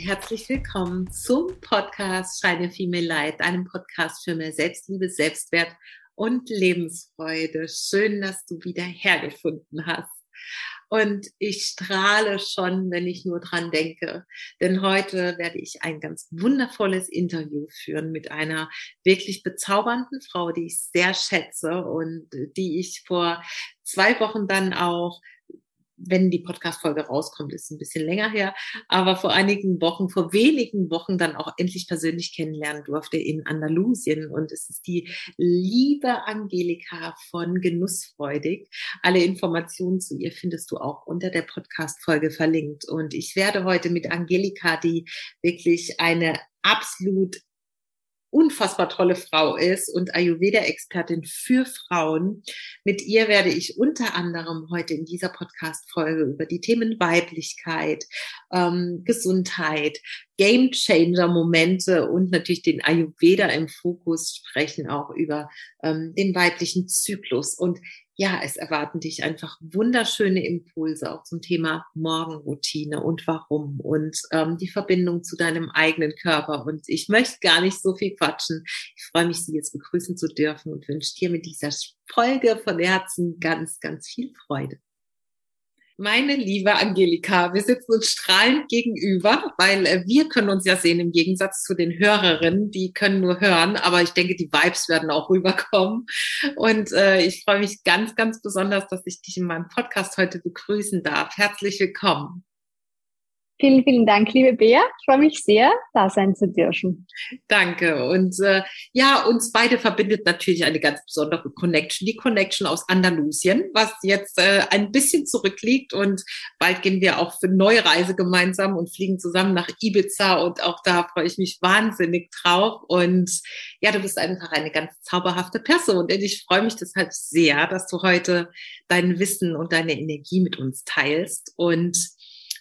Herzlich willkommen zum Podcast Shine Female Light, einem Podcast für mehr Selbstliebe, Selbstwert und Lebensfreude. Schön, dass du wieder hergefunden hast. Und ich strahle schon, wenn ich nur dran denke. Denn heute werde ich ein ganz wundervolles Interview führen mit einer wirklich bezaubernden Frau, die ich sehr schätze und die ich vor zwei Wochen dann auch wenn die Podcast-Folge rauskommt, ist ein bisschen länger her, aber vor einigen Wochen, vor wenigen Wochen dann auch endlich persönlich kennenlernen durfte in Andalusien. Und es ist die liebe Angelika von Genussfreudig. Alle Informationen zu ihr findest du auch unter der Podcast-Folge verlinkt. Und ich werde heute mit Angelika, die wirklich eine absolut unfassbar tolle Frau ist und Ayurveda-Expertin für Frauen. Mit ihr werde ich unter anderem heute in dieser Podcast-Folge über die Themen Weiblichkeit, ähm, Gesundheit, Game Changer-Momente und natürlich den Ayurveda im Fokus sprechen, auch über ähm, den weiblichen Zyklus. Und ja, es erwarten dich einfach wunderschöne Impulse auch zum Thema Morgenroutine und warum und ähm, die Verbindung zu deinem eigenen Körper. Und ich möchte gar nicht so viel quatschen. Ich freue mich, Sie jetzt begrüßen zu dürfen und wünsche dir mit dieser Folge von Herzen ganz, ganz viel Freude. Meine liebe Angelika, wir sitzen uns strahlend gegenüber, weil äh, wir können uns ja sehen im Gegensatz zu den Hörerinnen, die können nur hören, aber ich denke, die Vibes werden auch rüberkommen. Und äh, ich freue mich ganz, ganz besonders, dass ich dich in meinem Podcast heute begrüßen darf. Herzlich willkommen. Vielen, vielen Dank, liebe Bea. Ich freue mich sehr, da sein zu dürfen. Danke. Und äh, ja, uns beide verbindet natürlich eine ganz besondere Connection, die Connection aus Andalusien, was jetzt äh, ein bisschen zurückliegt. Und bald gehen wir auch für neue Reise gemeinsam und fliegen zusammen nach Ibiza. Und auch da freue ich mich wahnsinnig drauf. Und ja, du bist einfach eine ganz zauberhafte Person. Und ich freue mich deshalb sehr, dass du heute dein Wissen und deine Energie mit uns teilst. Und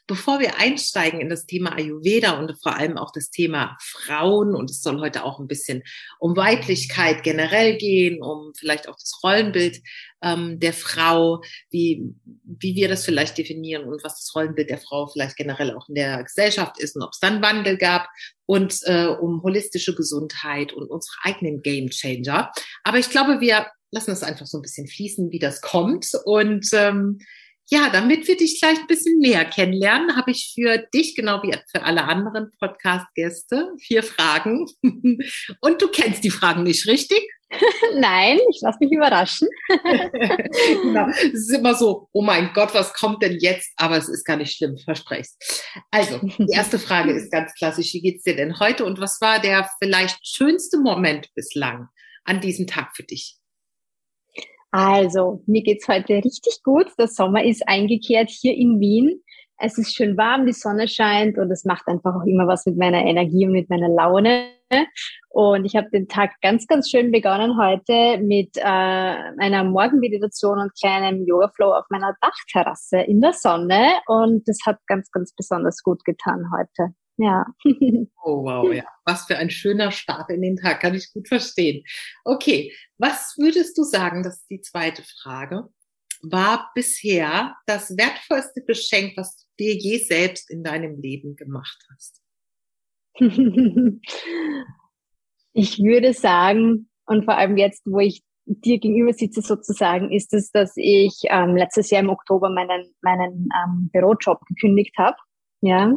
Bevor wir einsteigen in das Thema Ayurveda und vor allem auch das Thema Frauen, und es soll heute auch ein bisschen um Weiblichkeit generell gehen, um vielleicht auch das Rollenbild ähm, der Frau, wie, wie wir das vielleicht definieren und was das Rollenbild der Frau vielleicht generell auch in der Gesellschaft ist und ob es dann Wandel gab und äh, um holistische Gesundheit und unsere eigenen Game Changer. Aber ich glaube, wir lassen es einfach so ein bisschen fließen, wie das kommt und ähm, ja, damit wir dich gleich ein bisschen näher kennenlernen, habe ich für dich, genau wie für alle anderen Podcast-Gäste, vier Fragen. Und du kennst die Fragen nicht, richtig? Nein, ich lasse mich überraschen. genau. Es ist immer so, oh mein Gott, was kommt denn jetzt? Aber es ist gar nicht schlimm, versprech's. Also, die erste Frage ist ganz klassisch. Wie geht's dir denn heute? Und was war der vielleicht schönste Moment bislang an diesem Tag für dich? Also, mir geht's heute richtig gut. Der Sommer ist eingekehrt hier in Wien. Es ist schön warm, die Sonne scheint und es macht einfach auch immer was mit meiner Energie und mit meiner Laune. Und ich habe den Tag ganz, ganz schön begonnen heute mit äh, einer Morgenmeditation und kleinem Yoga-Flow auf meiner Dachterrasse in der Sonne. Und das hat ganz, ganz besonders gut getan heute. Ja. Oh, wow, ja. Was für ein schöner Start in den Tag, kann ich gut verstehen. Okay, was würdest du sagen, das ist die zweite Frage, war bisher das wertvollste Geschenk, was du dir je selbst in deinem Leben gemacht hast? ich würde sagen, und vor allem jetzt, wo ich dir gegenüber sitze sozusagen, ist es, dass ich ähm, letztes Jahr im Oktober meinen, meinen ähm, Bürojob gekündigt habe ja,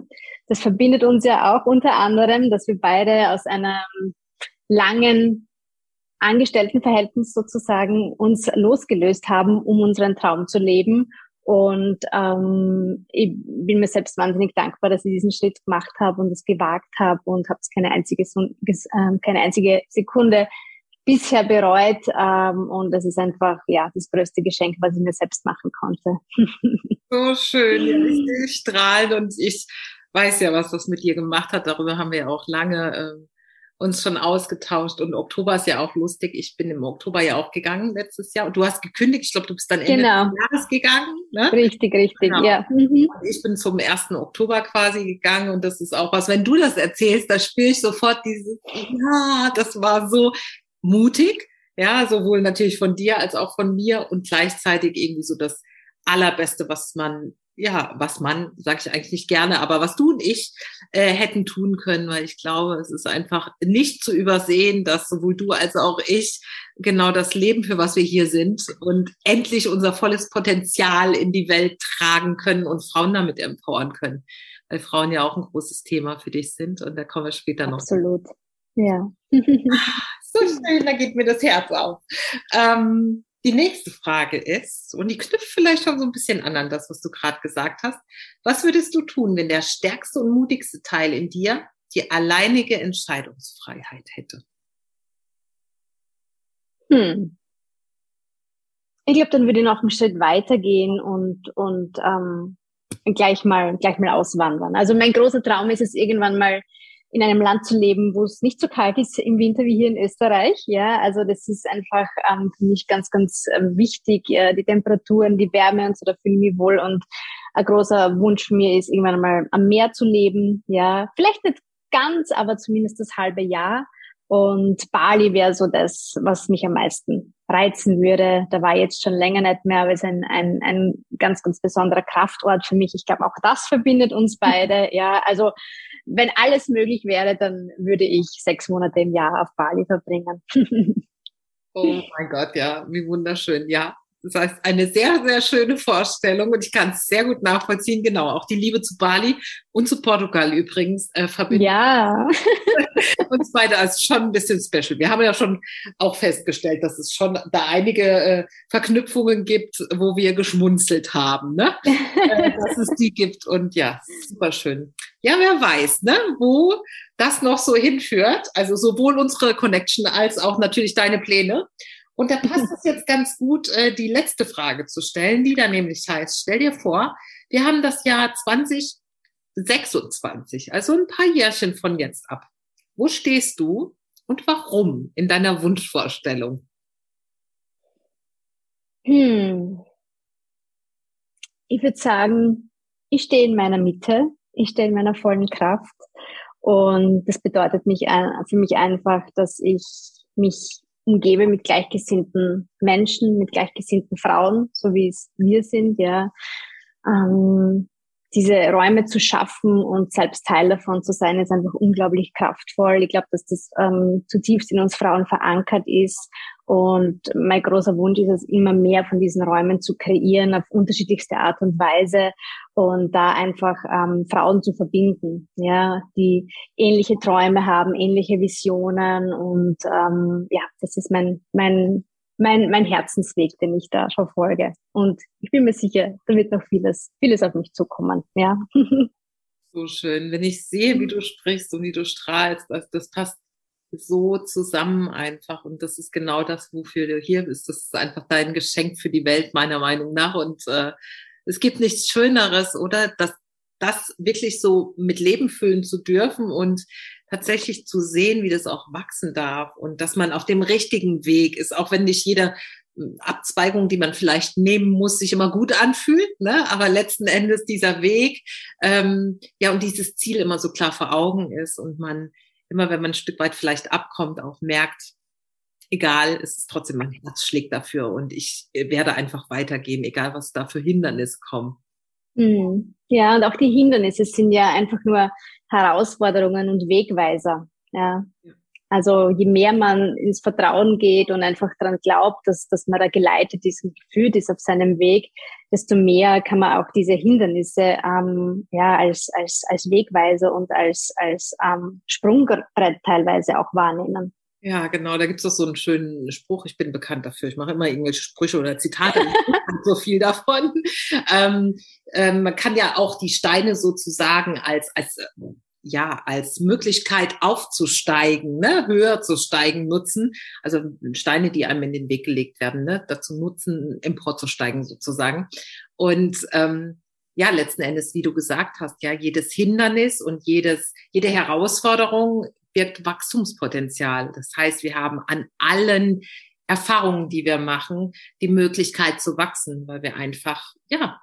das verbindet uns ja auch unter anderem, dass wir beide aus einem langen Angestelltenverhältnis sozusagen uns losgelöst haben, um unseren Traum zu leben. Und ähm, ich bin mir selbst wahnsinnig dankbar, dass ich diesen Schritt gemacht habe und es gewagt habe und habe es keine einzige, äh, keine einzige Sekunde bisher bereut. Ähm, und das ist einfach ja das größte Geschenk, was ich mir selbst machen konnte. So schön, ja, ich sehe strahlen und ich weiß ja, was das mit dir gemacht hat. Darüber haben wir ja auch lange äh, uns schon ausgetauscht. Und Oktober ist ja auch lustig. Ich bin im Oktober ja auch gegangen letztes Jahr. Und du hast gekündigt. Ich glaube, du bist dann Ende genau. des Jahres gegangen. Ne? Richtig, richtig, genau. ja. Mhm. Ich bin zum 1. Oktober quasi gegangen. Und das ist auch was, wenn du das erzählst, da spüre ich sofort dieses, ja, das war so mutig. Ja, sowohl natürlich von dir als auch von mir und gleichzeitig irgendwie so das Allerbeste, was man ja, was man, sage ich eigentlich nicht gerne, aber was du und ich äh, hätten tun können, weil ich glaube, es ist einfach nicht zu übersehen, dass sowohl du als auch ich genau das Leben, für was wir hier sind und endlich unser volles Potenzial in die Welt tragen können und Frauen damit empowern können, weil Frauen ja auch ein großes Thema für dich sind und da kommen wir später noch. Absolut, ja. so schön, da geht mir das Herz auf. Ähm, die nächste Frage ist, und die knüpft vielleicht schon so ein bisschen an an das, was du gerade gesagt hast. Was würdest du tun, wenn der stärkste und mutigste Teil in dir die alleinige Entscheidungsfreiheit hätte? Hm. Ich glaube, dann würde ich noch einen Schritt weitergehen und, und ähm, gleich mal gleich mal auswandern. Also mein großer Traum ist es irgendwann mal in einem Land zu leben, wo es nicht so kalt ist im Winter wie hier in Österreich. Ja, also das ist einfach ähm, für mich ganz, ganz äh, wichtig. Äh, die Temperaturen, die Wärme und so, da fühle ich mich wohl. Und ein großer Wunsch von mir ist, irgendwann mal am Meer zu leben. Ja, vielleicht nicht ganz, aber zumindest das halbe Jahr. Und Bali wäre so das, was mich am meisten reizen würde. Da war jetzt schon länger nicht mehr, aber es ist ein, ein, ein ganz, ganz besonderer Kraftort für mich. Ich glaube, auch das verbindet uns beide. Ja, also wenn alles möglich wäre, dann würde ich sechs Monate im Jahr auf Bali verbringen. oh mein Gott, ja, wie wunderschön. Ja, das heißt, eine sehr, sehr schöne Vorstellung und ich kann es sehr gut nachvollziehen. Genau, auch die Liebe zu Bali und zu Portugal übrigens äh, verbinden. Ja. uns beide als schon ein bisschen special. Wir haben ja schon auch festgestellt, dass es schon da einige äh, Verknüpfungen gibt, wo wir geschmunzelt haben, ne? äh, dass es die gibt und ja, super schön. Ja, wer weiß, ne, wo das noch so hinführt. Also sowohl unsere Connection als auch natürlich deine Pläne. Und da passt es jetzt ganz gut, äh, die letzte Frage zu stellen, die da nämlich heißt, stell dir vor, wir haben das Jahr 2026, also ein paar Jährchen von jetzt ab. Wo stehst du und warum in deiner Wunschvorstellung? Hm. Ich würde sagen, ich stehe in meiner Mitte, ich stehe in meiner vollen Kraft und das bedeutet mich, für mich einfach, dass ich mich umgebe mit gleichgesinnten Menschen, mit gleichgesinnten Frauen, so wie es wir sind, ja. Ähm, diese Räume zu schaffen und selbst Teil davon zu sein, ist einfach unglaublich kraftvoll. Ich glaube, dass das ähm, zutiefst in uns Frauen verankert ist. Und mein großer Wunsch ist es, immer mehr von diesen Räumen zu kreieren auf unterschiedlichste Art und Weise und da einfach ähm, Frauen zu verbinden, ja, die ähnliche Träume haben, ähnliche Visionen und ähm, ja, das ist mein mein mein, mein Herzensweg, den ich da schon folge. Und ich bin mir sicher, da wird noch vieles, vieles auf mich zukommen, ja. So schön. Wenn ich sehe, wie du sprichst und wie du strahlst, das, das passt so zusammen einfach. Und das ist genau das, wofür du hier bist. Das ist einfach dein Geschenk für die Welt, meiner Meinung nach. Und äh, es gibt nichts Schöneres, oder? Das, das wirklich so mit Leben füllen zu dürfen und tatsächlich zu sehen, wie das auch wachsen darf und dass man auf dem richtigen Weg ist, auch wenn nicht jede hm, Abzweigung, die man vielleicht nehmen muss, sich immer gut anfühlt, ne? aber letzten Endes dieser Weg, ähm, ja, und dieses Ziel immer so klar vor Augen ist und man immer, wenn man ein Stück weit vielleicht abkommt, auch merkt, egal, es ist trotzdem mein Herz schlägt dafür und ich werde einfach weitergehen, egal was da für Hindernisse kommen. Hm. Ja, und auch die Hindernisse sind ja einfach nur Herausforderungen und Wegweiser. Ja. Also je mehr man ins Vertrauen geht und einfach daran glaubt, dass, dass man da geleitet ist und geführt ist auf seinem Weg, desto mehr kann man auch diese Hindernisse ähm, ja, als, als, als Wegweiser und als, als ähm, Sprungbrett teilweise auch wahrnehmen. Ja, genau, da gibt es doch so einen schönen Spruch, ich bin bekannt dafür, ich mache immer irgendwelche Sprüche oder Zitate, so viel davon. Ähm, ähm, man kann ja auch die Steine sozusagen als, als ja, als Möglichkeit aufzusteigen, ne, höher zu steigen, nutzen. Also Steine, die einem in den Weg gelegt werden, ne, dazu nutzen, emporzusteigen sozusagen. Und ähm, ja, letzten Endes, wie du gesagt hast, ja, jedes Hindernis und jedes, jede Herausforderung birgt Wachstumspotenzial. Das heißt, wir haben an allen Erfahrungen, die wir machen, die Möglichkeit zu wachsen, weil wir einfach, ja,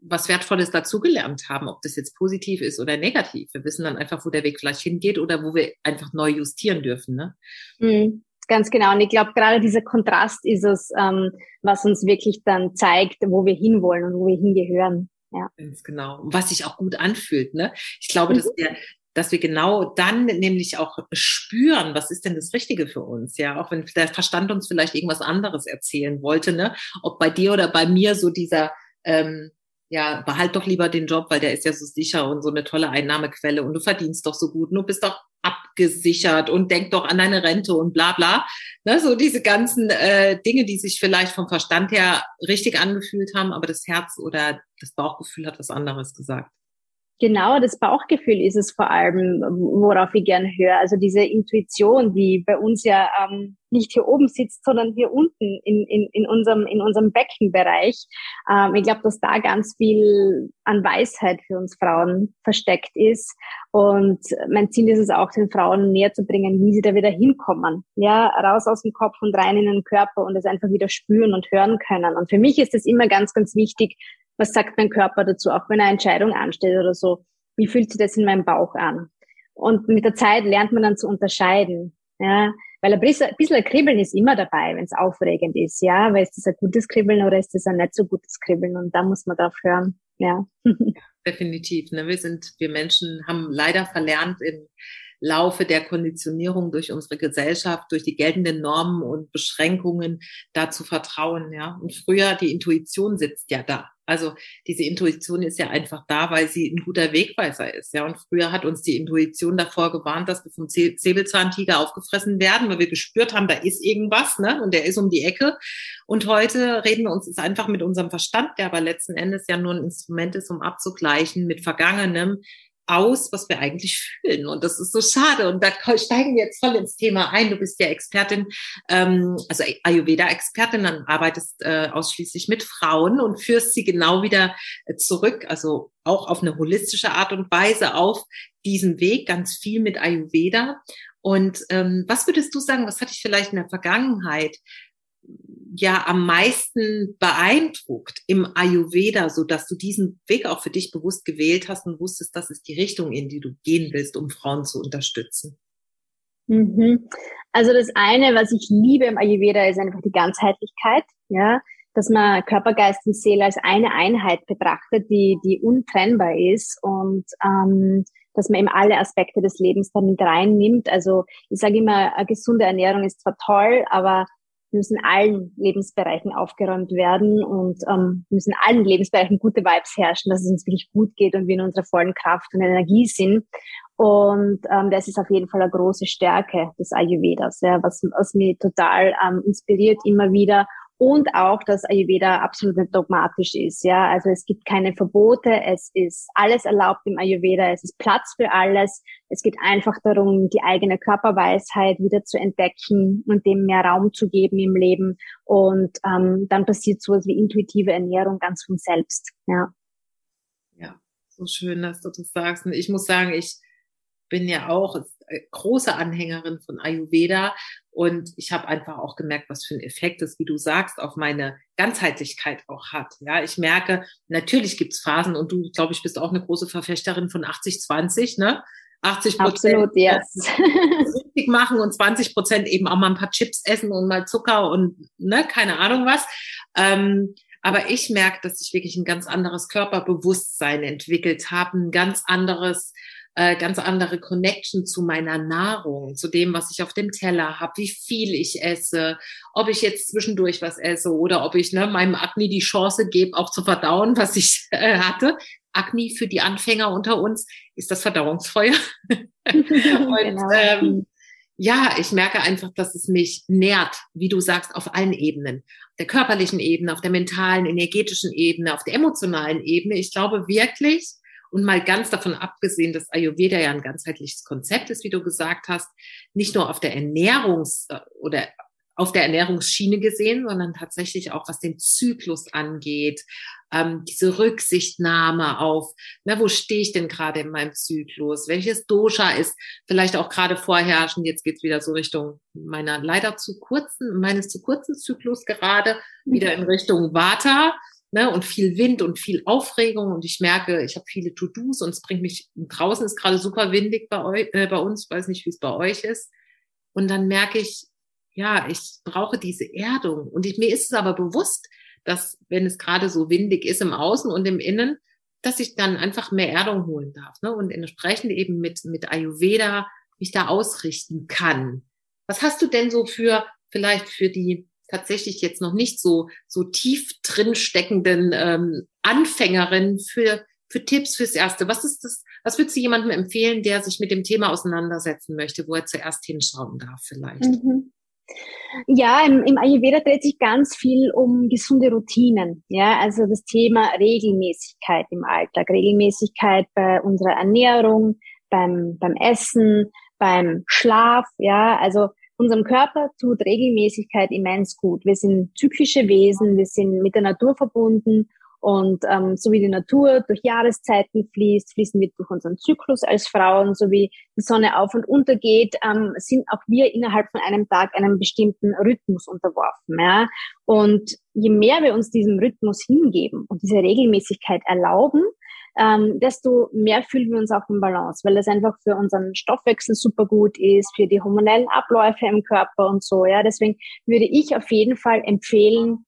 was Wertvolles dazugelernt haben, ob das jetzt positiv ist oder negativ. Wir wissen dann einfach, wo der Weg vielleicht hingeht oder wo wir einfach neu justieren dürfen. Ne? Mhm, ganz genau. Und ich glaube, gerade dieser Kontrast ist es, ähm, was uns wirklich dann zeigt, wo wir hinwollen und wo wir hingehören. Ja. Ganz genau. Was sich auch gut anfühlt. Ne? Ich glaube, mhm. dass wir dass wir genau dann nämlich auch spüren, was ist denn das Richtige für uns, ja, auch wenn der Verstand uns vielleicht irgendwas anderes erzählen wollte, ne, ob bei dir oder bei mir so dieser ähm, ja, behalt doch lieber den Job, weil der ist ja so sicher und so eine tolle Einnahmequelle und du verdienst doch so gut und du bist doch abgesichert und denk doch an deine Rente und bla bla. Ne, so diese ganzen äh, Dinge, die sich vielleicht vom Verstand her richtig angefühlt haben, aber das Herz oder das Bauchgefühl hat was anderes gesagt. Genau, das Bauchgefühl ist es vor allem, worauf ich gerne höre. Also diese Intuition, die bei uns ja ähm, nicht hier oben sitzt, sondern hier unten in, in, in, unserem, in unserem Beckenbereich. Ähm, ich glaube, dass da ganz viel an Weisheit für uns Frauen versteckt ist. Und mein Ziel ist es auch, den Frauen näher zu bringen, wie sie da wieder hinkommen. Ja, raus aus dem Kopf und rein in den Körper und es einfach wieder spüren und hören können. Und für mich ist es immer ganz, ganz wichtig, was sagt mein Körper dazu, auch wenn eine Entscheidung ansteht oder so, wie fühlt sich das in meinem Bauch an? Und mit der Zeit lernt man dann zu unterscheiden, ja, weil ein bisschen, ein bisschen Kribbeln ist immer dabei, wenn es aufregend ist, ja, weil ist das ein gutes Kribbeln oder ist das ein nicht so gutes Kribbeln und da muss man drauf hören, ja. Definitiv, ne? wir sind, wir Menschen haben leider verlernt im Laufe der Konditionierung durch unsere Gesellschaft, durch die geltenden Normen und Beschränkungen da zu vertrauen, ja. Und früher, die Intuition sitzt ja da. Also diese Intuition ist ja einfach da, weil sie ein guter Wegweiser ist. Ja, und früher hat uns die Intuition davor gewarnt, dass wir vom Säbelzahntiger aufgefressen werden, weil wir gespürt haben, da ist irgendwas, ne? Und der ist um die Ecke. Und heute reden wir uns es einfach mit unserem Verstand, der aber letzten Endes ja nur ein Instrument ist, um abzugleichen mit Vergangenem, aus, was wir eigentlich fühlen. Und das ist so schade. Und da steigen wir jetzt voll ins Thema ein. Du bist ja Expertin, ähm, also Ayurveda-Expertin, dann arbeitest äh, ausschließlich mit Frauen und führst sie genau wieder äh, zurück, also auch auf eine holistische Art und Weise auf diesen Weg, ganz viel mit Ayurveda. Und ähm, was würdest du sagen, was hatte ich vielleicht in der Vergangenheit ja am meisten beeindruckt im Ayurveda, so dass du diesen Weg auch für dich bewusst gewählt hast und wusstest, das ist die Richtung, in die du gehen willst, um Frauen zu unterstützen? Mhm. Also das eine, was ich liebe im Ayurveda, ist einfach die Ganzheitlichkeit, ja, dass man Körper, Geist und Seele als eine Einheit betrachtet, die die untrennbar ist und ähm, dass man eben alle Aspekte des Lebens dann mit reinnimmt. Also ich sage immer, eine gesunde Ernährung ist zwar toll, aber müssen allen Lebensbereichen aufgeräumt werden und ähm, müssen allen Lebensbereichen gute Vibes herrschen, dass es uns wirklich gut geht und wir in unserer vollen Kraft und Energie sind. Und ähm, das ist auf jeden Fall eine große Stärke des Ayurvedas, ja, was, was mich total ähm, inspiriert immer wieder und auch, dass Ayurveda absolut nicht dogmatisch ist. Ja, also es gibt keine Verbote, es ist alles erlaubt im Ayurveda, es ist Platz für alles. Es geht einfach darum, die eigene Körperweisheit wieder zu entdecken und dem mehr Raum zu geben im Leben. Und ähm, dann passiert sowas wie intuitive Ernährung ganz von selbst. Ja. Ja, so schön, dass du das sagst. Und ich muss sagen, ich bin ja auch große Anhängerin von Ayurveda und ich habe einfach auch gemerkt, was für ein Effekt es, wie du sagst, auf meine Ganzheitlichkeit auch hat. Ja, ich merke, natürlich gibt's Phasen und du, glaube ich, bist auch eine große Verfechterin von 80-20, ne? 80 Prozent yes. richtig machen und 20 Prozent eben auch mal ein paar Chips essen und mal Zucker und ne, keine Ahnung was. Ähm, aber ich merke, dass ich wirklich ein ganz anderes Körperbewusstsein entwickelt habe, ein ganz anderes äh, ganz andere Connection zu meiner Nahrung, zu dem, was ich auf dem Teller habe, wie viel ich esse, ob ich jetzt zwischendurch was esse oder ob ich ne, meinem Akne die Chance gebe, auch zu verdauen, was ich äh, hatte. Akne für die Anfänger unter uns ist das Verdauungsfeuer. Und genau. ähm, ja, ich merke einfach, dass es mich nährt, wie du sagst, auf allen Ebenen. Auf der körperlichen Ebene, auf der mentalen, energetischen Ebene, auf der emotionalen Ebene. Ich glaube wirklich, und mal ganz davon abgesehen, dass Ayurveda ja ein ganzheitliches Konzept ist, wie du gesagt hast, nicht nur auf der Ernährungs- äh, oder auf der Ernährungsschiene gesehen, sondern tatsächlich auch was den Zyklus angeht, ähm, diese Rücksichtnahme auf, na, wo stehe ich denn gerade in meinem Zyklus, welches Dosha ist vielleicht auch gerade vorherrschend, jetzt geht's wieder so Richtung meiner leider zu kurzen, meines zu kurzen Zyklus gerade, wieder in Richtung Vata, ne, und viel Wind und viel Aufregung und ich merke, ich habe viele To-Dos und es bringt mich, draußen ist gerade super windig bei, euch, äh, bei uns, weiß nicht, wie es bei euch ist. Und dann merke ich, ja, ich brauche diese Erdung. Und ich, mir ist es aber bewusst, dass wenn es gerade so windig ist im Außen und im Innen, dass ich dann einfach mehr Erdung holen darf ne? und entsprechend eben mit, mit Ayurveda mich da ausrichten kann. Was hast du denn so für, vielleicht für die tatsächlich jetzt noch nicht so, so tief drin steckenden ähm, Anfängerinnen für, für Tipps fürs Erste? Was ist das, was würdest du jemandem empfehlen, der sich mit dem Thema auseinandersetzen möchte, wo er zuerst hinschauen darf vielleicht? Mhm. Ja, im, im Ayurveda dreht sich ganz viel um gesunde Routinen. Ja, also das Thema Regelmäßigkeit im Alltag, Regelmäßigkeit bei unserer Ernährung, beim, beim Essen, beim Schlaf. Ja, also unserem Körper tut Regelmäßigkeit immens gut. Wir sind zyklische Wesen, wir sind mit der Natur verbunden und ähm, so wie die Natur durch Jahreszeiten fließt, fließen wir durch unseren Zyklus als Frauen, so wie die Sonne auf und unter geht, ähm, sind auch wir innerhalb von einem Tag einem bestimmten Rhythmus unterworfen. Ja? Und je mehr wir uns diesem Rhythmus hingeben und diese Regelmäßigkeit erlauben, ähm, desto mehr fühlen wir uns auch im Balance, weil das einfach für unseren Stoffwechsel super gut ist, für die hormonellen Abläufe im Körper und so. Ja, deswegen würde ich auf jeden Fall empfehlen,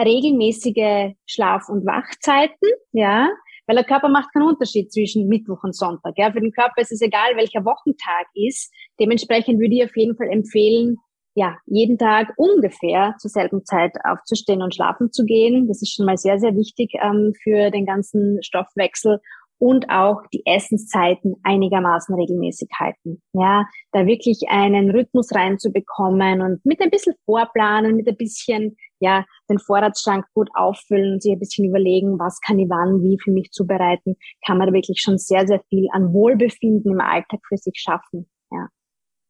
regelmäßige Schlaf- und Wachzeiten, ja, weil der Körper macht keinen Unterschied zwischen Mittwoch und Sonntag. Ja. Für den Körper ist es egal, welcher Wochentag ist. Dementsprechend würde ich auf jeden Fall empfehlen, ja, jeden Tag ungefähr zur selben Zeit aufzustehen und schlafen zu gehen. Das ist schon mal sehr, sehr wichtig ähm, für den ganzen Stoffwechsel und auch die Essenszeiten einigermaßen regelmäßig halten. Ja, da wirklich einen Rhythmus reinzubekommen und mit ein bisschen Vorplanen, mit ein bisschen, ja, den Vorratsschrank gut auffüllen und sich ein bisschen überlegen, was kann ich wann, wie für mich zubereiten, kann man wirklich schon sehr, sehr viel an Wohlbefinden im Alltag für sich schaffen. Ja.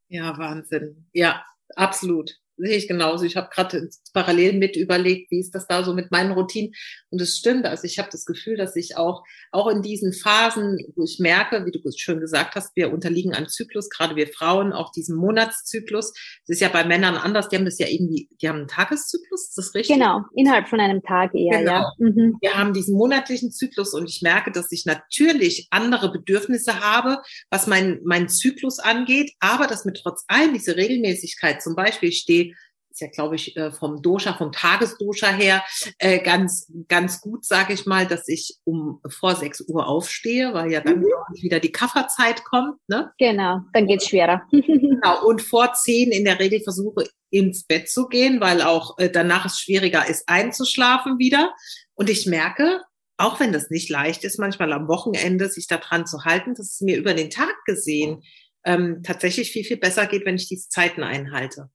Ja, Wahnsinn. Ja, absolut sehe ich genauso. Ich habe gerade parallel mit überlegt, wie ist das da so mit meinen Routinen. Und es stimmt. Also ich habe das Gefühl, dass ich auch, auch in diesen Phasen, wo ich merke, wie du schön gesagt hast, wir unterliegen einem Zyklus, gerade wir Frauen, auch diesem Monatszyklus. Das ist ja bei Männern anders. Die haben das ja irgendwie, die haben einen Tageszyklus, ist das richtig? Genau, innerhalb von einem Tag eher, genau. ja. Mhm. Wir haben diesen monatlichen Zyklus und ich merke, dass ich natürlich andere Bedürfnisse habe, was mein, mein Zyklus angeht, aber dass mir trotz allem diese Regelmäßigkeit, zum Beispiel, ich stehe ist ja, glaube ich, äh, vom Dosha, vom Tagesdosha her äh, ganz, ganz gut, sage ich mal, dass ich um vor 6 Uhr aufstehe, weil ja dann mhm. wieder die Kafferzeit kommt. Ne? Genau, dann geht's schwerer. genau, und vor 10 in der Regel versuche ins Bett zu gehen, weil auch äh, danach es schwieriger ist, einzuschlafen wieder. Und ich merke, auch wenn das nicht leicht ist, manchmal am Wochenende sich daran zu halten, dass es mir über den Tag gesehen ähm, tatsächlich viel, viel besser geht, wenn ich diese Zeiten einhalte.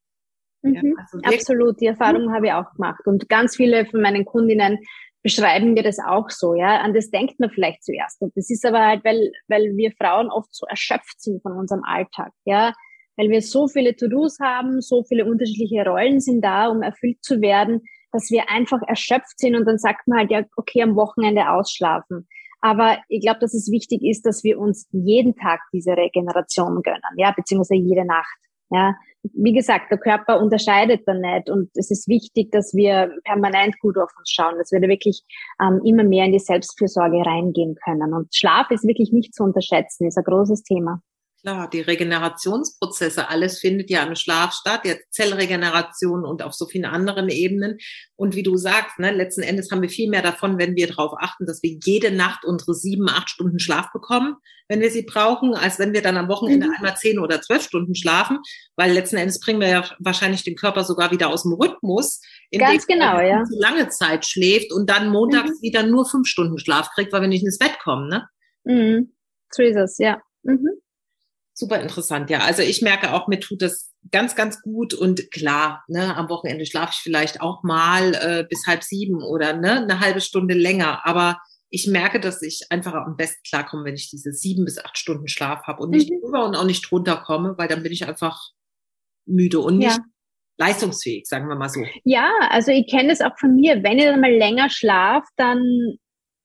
Mhm, also absolut, die Erfahrung habe ich auch gemacht. Und ganz viele von meinen Kundinnen beschreiben mir das auch so, ja. An das denkt man vielleicht zuerst. Und das ist aber halt, weil, weil wir Frauen oft so erschöpft sind von unserem Alltag, ja. Weil wir so viele To-Dos haben, so viele unterschiedliche Rollen sind da, um erfüllt zu werden, dass wir einfach erschöpft sind und dann sagt man halt, ja, okay, am Wochenende ausschlafen. Aber ich glaube, dass es wichtig ist, dass wir uns jeden Tag diese Regeneration gönnen, ja, beziehungsweise jede Nacht. Ja, wie gesagt, der Körper unterscheidet da nicht und es ist wichtig, dass wir permanent gut auf uns schauen, dass wir da wirklich ähm, immer mehr in die Selbstfürsorge reingehen können. Und Schlaf ist wirklich nicht zu unterschätzen, ist ein großes Thema. Klar, die Regenerationsprozesse, alles findet ja im Schlaf statt, der Zellregeneration und auf so vielen anderen Ebenen. Und wie du sagst, ne, letzten Endes haben wir viel mehr davon, wenn wir darauf achten, dass wir jede Nacht unsere sieben, acht Stunden Schlaf bekommen, wenn wir sie brauchen, als wenn wir dann am Wochenende mhm. einmal zehn oder zwölf Stunden schlafen, weil letzten Endes bringen wir ja wahrscheinlich den Körper sogar wieder aus dem Rhythmus, Ganz genau, ja. zu lange Zeit schläft und dann montags mhm. wieder nur fünf Stunden Schlaf kriegt, weil wir nicht ins Bett kommen, ne? Mhm. So ist es, ja. Mhm super interessant, ja. Also ich merke auch, mir tut das ganz, ganz gut und klar, ne, am Wochenende schlafe ich vielleicht auch mal äh, bis halb sieben oder ne, eine halbe Stunde länger, aber ich merke, dass ich einfach am besten klarkomme, wenn ich diese sieben bis acht Stunden Schlaf habe und nicht mhm. drüber und auch nicht drunter komme, weil dann bin ich einfach müde und nicht ja. leistungsfähig, sagen wir mal so. Ja, also ich kenne das auch von mir. Wenn ich dann mal länger schlafe, dann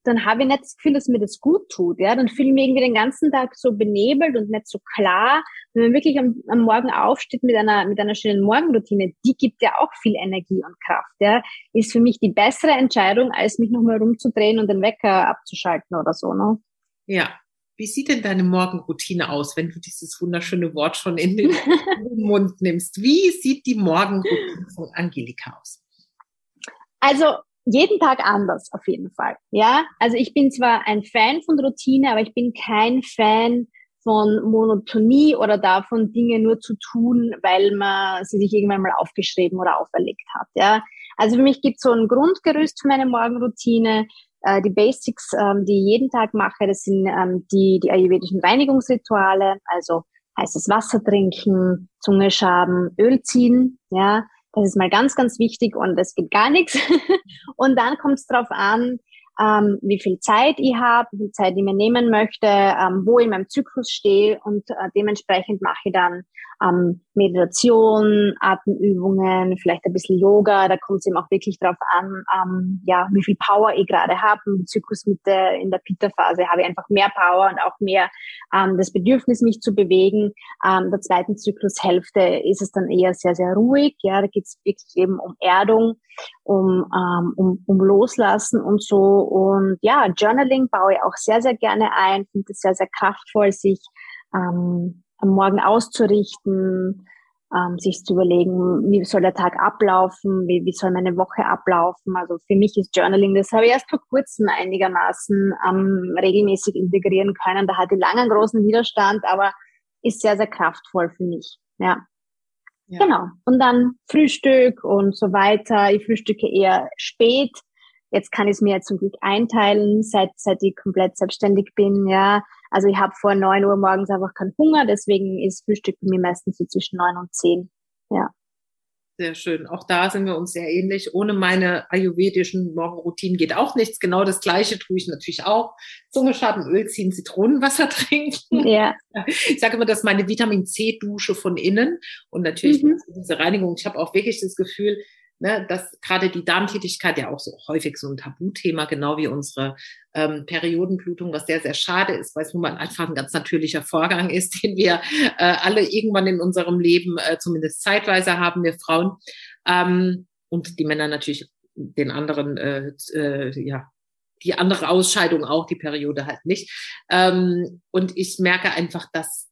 dann habe ich nicht das Gefühl, dass mir das gut tut. Ja, dann fühle ich mich irgendwie den ganzen Tag so benebelt und nicht so klar. Wenn man wirklich am, am Morgen aufsteht mit einer mit einer schönen Morgenroutine, die gibt ja auch viel Energie und Kraft. Ja, ist für mich die bessere Entscheidung, als mich nochmal rumzudrehen und den Wecker abzuschalten oder so. Ne? Ja. Wie sieht denn deine Morgenroutine aus, wenn du dieses wunderschöne Wort schon in den, in den Mund nimmst? Wie sieht die Morgenroutine von Angelika aus? Also jeden Tag anders auf jeden Fall. Ja, also ich bin zwar ein Fan von Routine, aber ich bin kein Fan von Monotonie oder davon, Dinge nur zu tun, weil man sie sich irgendwann mal aufgeschrieben oder auferlegt hat. Ja, also für mich gibt es so ein Grundgerüst für meine Morgenroutine. Äh, die Basics, ähm, die ich jeden Tag mache, das sind ähm, die, die ayurvedischen Reinigungsrituale, also heißes Wasser trinken, Zunge schaben, Öl ziehen, ja, das ist mal ganz, ganz wichtig und es geht gar nichts. und dann kommt es darauf an, ähm, wie viel Zeit ich habe, wie viel Zeit ich mir nehmen möchte, ähm, wo ich in meinem Zyklus stehe und äh, dementsprechend mache ich dann ähm, Meditation, Atemübungen, vielleicht ein bisschen Yoga. Da kommt es eben auch wirklich darauf an, ähm, ja, wie viel Power ich gerade habe. Im Zyklus mit der, in der Pitta-Phase habe ich einfach mehr Power und auch mehr ähm, das Bedürfnis, mich zu bewegen. Ähm, der zweiten Zyklushälfte ist es dann eher sehr, sehr ruhig. Ja, da geht es wirklich eben um Erdung, um, ähm, um, um Loslassen und so. Und ja, Journaling baue ich auch sehr, sehr gerne ein. Finde es sehr, sehr kraftvoll, sich ähm, am Morgen auszurichten, ähm, sich zu überlegen, wie soll der Tag ablaufen, wie, wie soll meine Woche ablaufen. Also für mich ist Journaling, das habe ich erst vor kurzem einigermaßen ähm, regelmäßig integrieren können. Da hatte ich lange einen großen Widerstand, aber ist sehr, sehr kraftvoll für mich. Ja. ja. Genau. Und dann Frühstück und so weiter. Ich frühstücke eher spät. Jetzt kann ich es mir zum Glück einteilen, seit, seit ich komplett selbstständig bin, ja. Also ich habe vor neun Uhr morgens einfach keinen Hunger, deswegen ist Frühstück bei mir meistens so zwischen neun und zehn. Ja. Sehr schön. Auch da sind wir uns sehr ähnlich. Ohne meine ayurvedischen Morgenroutinen geht auch nichts. Genau das Gleiche tue ich natürlich auch. Zunge schaben, Öl ziehen, Zitronenwasser trinken. Ja. Ich sage immer, das ist meine Vitamin C Dusche von innen. Und natürlich mhm. diese Reinigung. Ich habe auch wirklich das Gefühl, ne, dass gerade die Darmtätigkeit ja auch so häufig so ein Tabuthema, genau wie unsere ähm, Periodenblutung, was sehr, sehr schade ist, weil es nun mal einfach ein ganz natürlicher Vorgang ist, den wir äh, alle irgendwann in unserem Leben äh, zumindest zeitweise haben, wir Frauen. Ähm, und die Männer natürlich den anderen, äh, äh, ja, die andere Ausscheidung auch, die Periode halt nicht. Ähm, und ich merke einfach, dass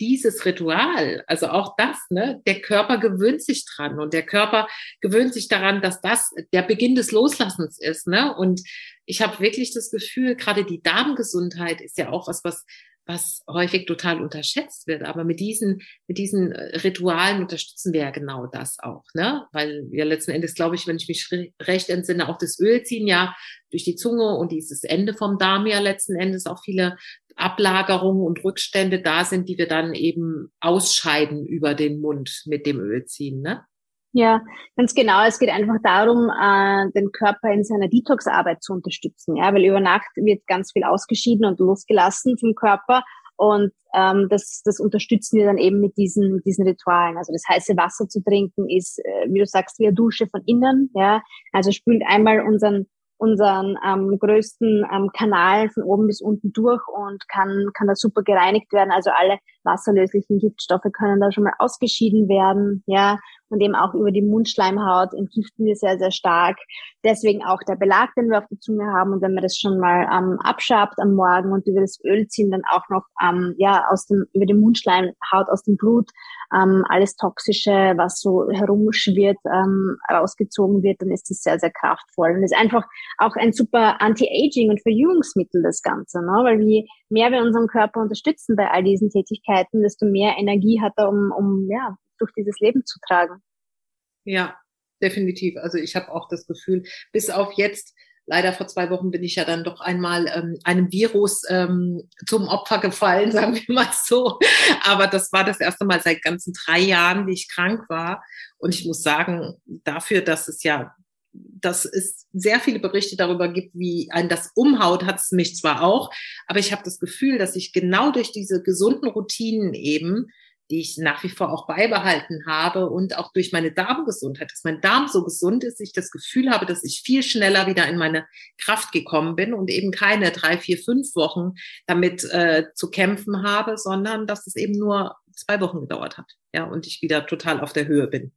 dieses Ritual, also auch das, ne, der Körper gewöhnt sich dran und der Körper gewöhnt sich daran, dass das der Beginn des Loslassens ist, ne? Und ich habe wirklich das Gefühl, gerade die Darmgesundheit ist ja auch was, was was häufig total unterschätzt wird. Aber mit diesen, mit diesen äh, Ritualen unterstützen wir ja genau das auch, ne? Weil wir letzten Endes, glaube ich, wenn ich mich recht entsinne, auch das Öl ziehen ja durch die Zunge und dieses Ende vom Darm ja letzten Endes auch viele Ablagerungen und Rückstände da sind, die wir dann eben ausscheiden über den Mund mit dem Öl ziehen, ne? Ja, ganz genau. Es geht einfach darum, äh, den Körper in seiner Detox-Arbeit zu unterstützen. Ja, weil über Nacht wird ganz viel ausgeschieden und losgelassen vom Körper. Und ähm, das, das unterstützen wir dann eben mit diesen, diesen Ritualen. Also das heiße Wasser zu trinken ist, äh, wie du sagst, wie eine Dusche von innen. Ja, also spült einmal unseren unseren ähm, größten ähm, Kanal von oben bis unten durch und kann, kann da super gereinigt werden. Also alle wasserlöslichen Giftstoffe können da schon mal ausgeschieden werden, ja. Und eben auch über die Mundschleimhaut entgiften wir sehr, sehr stark. Deswegen auch der Belag, den wir auf der Zunge haben. Und wenn man das schon mal ähm, abschabt am Morgen und über das Öl ziehen, dann auch noch ähm, ja aus dem über die Mundschleimhaut, aus dem Blut ähm, alles Toxische, was so herumschwirrt, ähm, rausgezogen wird, dann ist das sehr, sehr kraftvoll. Und ist einfach auch ein super Anti-Aging und Verjüngungsmittel, das Ganze, ne? weil je mehr wir unseren Körper unterstützen bei all diesen Tätigkeiten, desto mehr Energie hat er, um, um ja, durch dieses Leben zu tragen. Ja, definitiv. Also ich habe auch das Gefühl, bis auf jetzt, leider vor zwei Wochen bin ich ja dann doch einmal ähm, einem Virus ähm, zum Opfer gefallen, sagen wir mal so. Aber das war das erste Mal seit ganzen drei Jahren, die ich krank war. Und ich muss sagen, dafür, dass es ja dass es sehr viele Berichte darüber gibt, wie ein das umhaut, hat es mich zwar auch, aber ich habe das Gefühl, dass ich genau durch diese gesunden Routinen eben die ich nach wie vor auch beibehalten habe und auch durch meine Darmgesundheit, dass mein Darm so gesund ist, ich das Gefühl habe, dass ich viel schneller wieder in meine Kraft gekommen bin und eben keine drei, vier, fünf Wochen damit äh, zu kämpfen habe, sondern dass es eben nur zwei Wochen gedauert hat, ja, und ich wieder total auf der Höhe bin.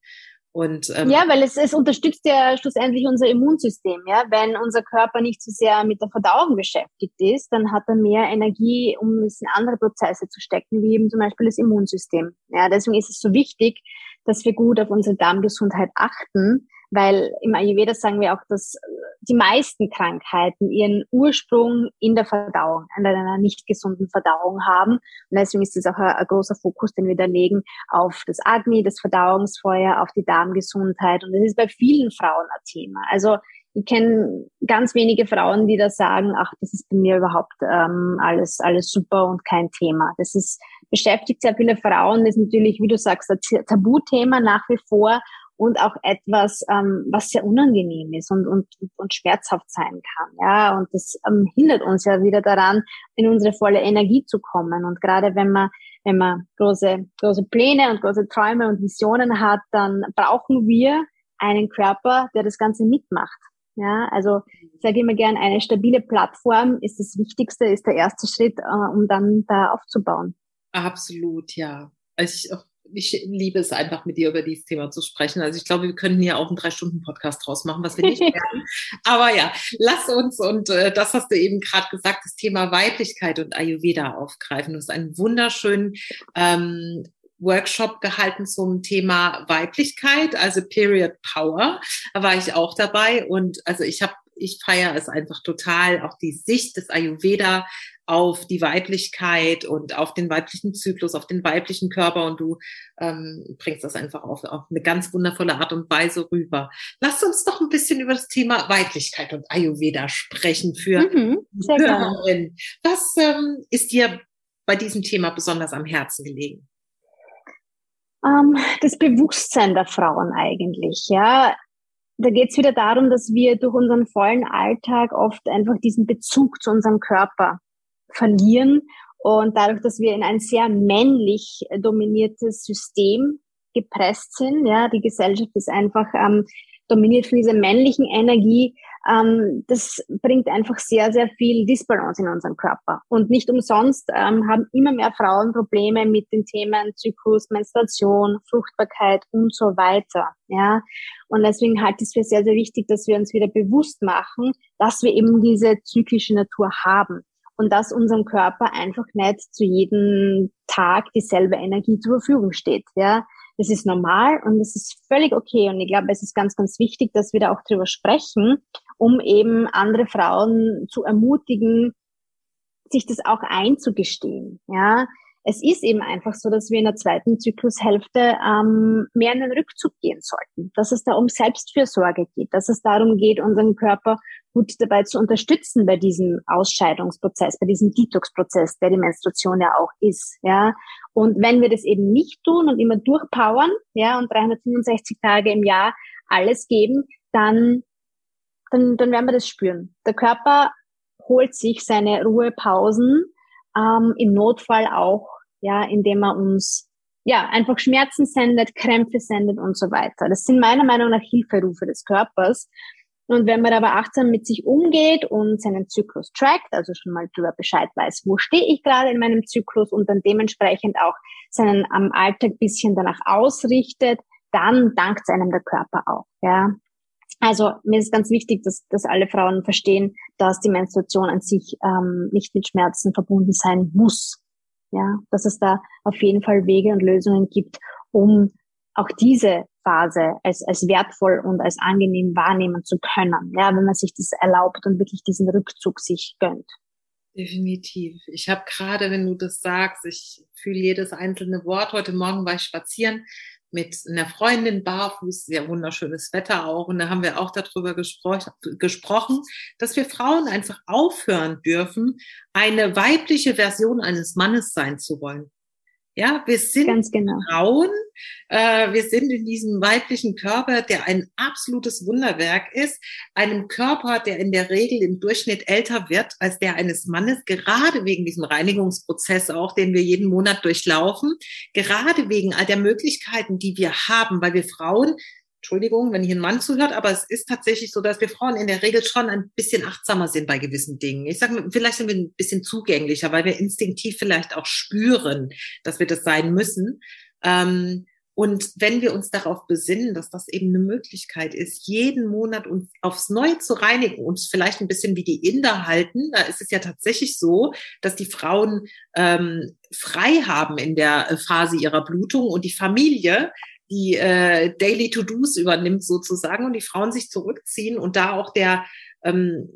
Und, ähm, ja, weil es, es unterstützt ja schlussendlich unser Immunsystem. Ja? Wenn unser Körper nicht so sehr mit der Verdauung beschäftigt ist, dann hat er mehr Energie, um es in andere Prozesse zu stecken, wie eben zum Beispiel das Immunsystem. Ja, deswegen ist es so wichtig, dass wir gut auf unsere Darmgesundheit achten, weil im Ayurveda sagen wir auch, dass die meisten Krankheiten ihren Ursprung in der Verdauung, in einer nicht gesunden Verdauung haben. Und deswegen ist es auch ein, ein, großer Fokus, den wir da legen auf das Agni, das Verdauungsfeuer, auf die Darmgesundheit. Und das ist bei vielen Frauen ein Thema. Also ich kenne ganz wenige Frauen, die da sagen, ach, das ist bei mir überhaupt ähm, alles, alles super und kein Thema. Das ist, beschäftigt sehr viele Frauen, das ist natürlich, wie du sagst, ein Tabuthema nach wie vor und auch etwas, ähm, was sehr unangenehm ist und, und, und schmerzhaft sein kann. Ja, und das ähm, hindert uns ja wieder daran, in unsere volle Energie zu kommen. Und gerade wenn man, wenn man große, große Pläne und große Träume und Visionen hat, dann brauchen wir einen Körper, der das Ganze mitmacht. Ja, also ich sage immer gern, eine stabile Plattform ist das Wichtigste, ist der erste Schritt, äh, um dann da aufzubauen. Absolut, ja. Ich, ich liebe es einfach, mit dir über dieses Thema zu sprechen. Also ich glaube, wir können hier auch einen Drei-Stunden-Podcast draus machen, was wir nicht werden. Aber ja, lass uns, und äh, das hast du eben gerade gesagt, das Thema Weiblichkeit und Ayurveda aufgreifen. Du hast einen wunderschönen ähm, Workshop gehalten zum Thema Weiblichkeit, also Period Power. Da war ich auch dabei und also ich habe ich feiere es einfach total, auch die Sicht des Ayurveda auf die Weiblichkeit und auf den weiblichen Zyklus, auf den weiblichen Körper und du ähm, bringst das einfach auf, auf eine ganz wundervolle Art und Weise rüber. Lass uns doch ein bisschen über das Thema Weiblichkeit und Ayurveda sprechen für mhm, Hörerinnen. Was ähm, ist dir bei diesem Thema besonders am Herzen gelegen? Ähm, das Bewusstsein der Frauen eigentlich, ja. Da geht es wieder darum, dass wir durch unseren vollen Alltag oft einfach diesen Bezug zu unserem Körper verlieren und dadurch, dass wir in ein sehr männlich dominiertes System gepresst sind, ja, die Gesellschaft ist einfach ähm, dominiert von dieser männlichen Energie, ähm, das bringt einfach sehr, sehr viel Disbalance in unseren Körper. Und nicht umsonst ähm, haben immer mehr Frauen Probleme mit den Themen Zyklus, Menstruation, Fruchtbarkeit und so weiter. Ja, und deswegen halte ich es für sehr, sehr wichtig, dass wir uns wieder bewusst machen, dass wir eben diese zyklische Natur haben und dass unserem Körper einfach nicht zu jedem Tag dieselbe Energie zur Verfügung steht. Ja, das ist normal und das ist völlig okay. Und ich glaube, es ist ganz, ganz wichtig, dass wir da auch drüber sprechen, um eben andere Frauen zu ermutigen, sich das auch einzugestehen. Ja, es ist eben einfach so, dass wir in der zweiten Zyklushälfte ähm, mehr in den Rückzug gehen sollten, dass es da um Selbstfürsorge geht, dass es darum geht, unseren Körper gut dabei zu unterstützen bei diesem Ausscheidungsprozess, bei diesem Detox-Prozess, der die Menstruation ja auch ist, ja. Und wenn wir das eben nicht tun und immer durchpowern, ja, und 365 Tage im Jahr alles geben, dann, dann, dann werden wir das spüren. Der Körper holt sich seine Ruhepausen, ähm, im Notfall auch, ja, indem er uns ja, einfach Schmerzen sendet, Krämpfe sendet und so weiter. Das sind meiner Meinung nach Hilferufe des Körpers. Und wenn man aber achtsam mit sich umgeht und seinen Zyklus trackt, also schon mal darüber Bescheid weiß, wo stehe ich gerade in meinem Zyklus und dann dementsprechend auch seinen am Alltag bisschen danach ausrichtet, dann dankt einem der Körper auch. Ja. Also mir ist ganz wichtig, dass, dass alle Frauen verstehen, dass die Menstruation an sich ähm, nicht mit Schmerzen verbunden sein muss. Ja, dass es da auf jeden Fall Wege und Lösungen gibt, um auch diese Phase als, als wertvoll und als angenehm wahrnehmen zu können, ja, wenn man sich das erlaubt und wirklich diesen Rückzug sich gönnt. Definitiv. Ich habe gerade, wenn du das sagst, ich fühle jedes einzelne Wort. Heute Morgen war ich spazieren mit einer Freundin barfuß, sehr wunderschönes Wetter auch. Und da haben wir auch darüber gespro gesprochen, dass wir Frauen einfach aufhören dürfen, eine weibliche Version eines Mannes sein zu wollen. Ja, wir sind genau. Frauen, äh, wir sind in diesem weiblichen Körper, der ein absolutes Wunderwerk ist, einem Körper, der in der Regel im Durchschnitt älter wird als der eines Mannes, gerade wegen diesem Reinigungsprozess auch, den wir jeden Monat durchlaufen, gerade wegen all der Möglichkeiten, die wir haben, weil wir Frauen Entschuldigung, wenn hier ein Mann zuhört, aber es ist tatsächlich so, dass wir Frauen in der Regel schon ein bisschen achtsamer sind bei gewissen Dingen. Ich sage, vielleicht sind wir ein bisschen zugänglicher, weil wir instinktiv vielleicht auch spüren, dass wir das sein müssen. Ähm, und wenn wir uns darauf besinnen, dass das eben eine Möglichkeit ist, jeden Monat uns aufs Neue zu reinigen, uns vielleicht ein bisschen wie die Inder halten, da ist es ja tatsächlich so, dass die Frauen ähm, frei haben in der Phase ihrer Blutung und die Familie die äh, Daily To-Dos übernimmt sozusagen und die Frauen sich zurückziehen und da auch der ähm,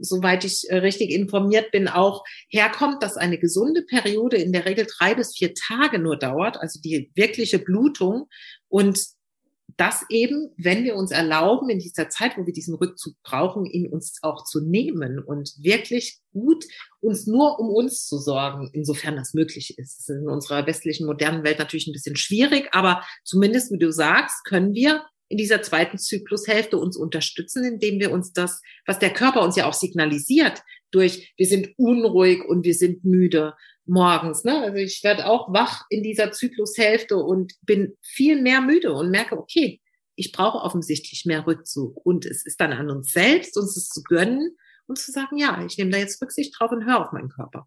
soweit ich äh, richtig informiert bin, auch herkommt, dass eine gesunde Periode in der Regel drei bis vier Tage nur dauert, also die wirkliche Blutung. Und das eben, wenn wir uns erlauben, in dieser Zeit, wo wir diesen Rückzug brauchen, ihn uns auch zu nehmen und wirklich gut uns nur um uns zu sorgen, insofern das möglich ist. Das ist in unserer westlichen modernen Welt natürlich ein bisschen schwierig, aber zumindest, wie du sagst, können wir in dieser zweiten Zyklushälfte uns unterstützen, indem wir uns das, was der Körper uns ja auch signalisiert, durch wir sind unruhig und wir sind müde morgens. Ne? Also ich werde auch wach in dieser Zyklushälfte und bin viel mehr müde und merke, okay, ich brauche offensichtlich mehr Rückzug. Und es ist dann an uns selbst, uns es zu gönnen und zu sagen, ja, ich nehme da jetzt Rücksicht drauf und höre auf meinen Körper.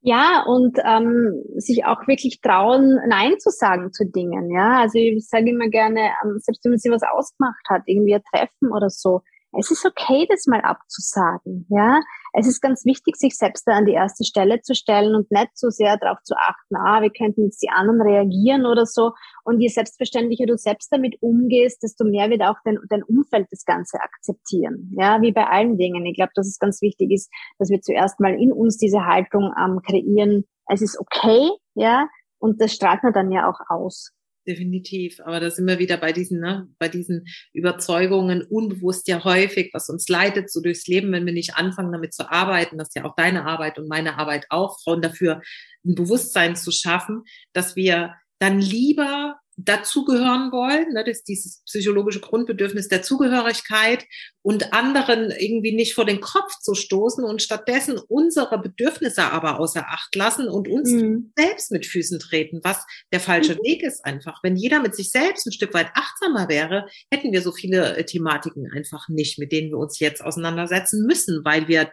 Ja, und ähm, sich auch wirklich trauen, Nein zu sagen zu Dingen. Ja, also ich sage immer gerne, ähm, selbst wenn man sich was ausgemacht hat, irgendwie ein Treffen oder so, es ist okay, das mal abzusagen. Ja, es ist ganz wichtig, sich selbst da an die erste Stelle zu stellen und nicht so sehr darauf zu achten, ah, wie könnten jetzt die anderen reagieren oder so. Und je selbstverständlicher du selbst damit umgehst, desto mehr wird auch dein, dein Umfeld das Ganze akzeptieren. Ja, wie bei allen Dingen. Ich glaube, dass es ganz wichtig ist, dass wir zuerst mal in uns diese Haltung ähm, kreieren. Es ist okay, ja, und das strahlt man dann ja auch aus definitiv. Aber da sind wir wieder bei diesen, ne, bei diesen Überzeugungen unbewusst ja häufig, was uns leitet so durchs Leben, wenn wir nicht anfangen, damit zu arbeiten. Das ist ja auch deine Arbeit und meine Arbeit auch, Frauen dafür ein Bewusstsein zu schaffen, dass wir dann lieber dazugehören wollen, ne, das ist dieses psychologische Grundbedürfnis der Zugehörigkeit und anderen irgendwie nicht vor den Kopf zu stoßen und stattdessen unsere Bedürfnisse aber außer Acht lassen und uns mhm. selbst mit Füßen treten, was der falsche mhm. Weg ist einfach. Wenn jeder mit sich selbst ein Stück weit achtsamer wäre, hätten wir so viele äh, Thematiken einfach nicht, mit denen wir uns jetzt auseinandersetzen müssen, weil wir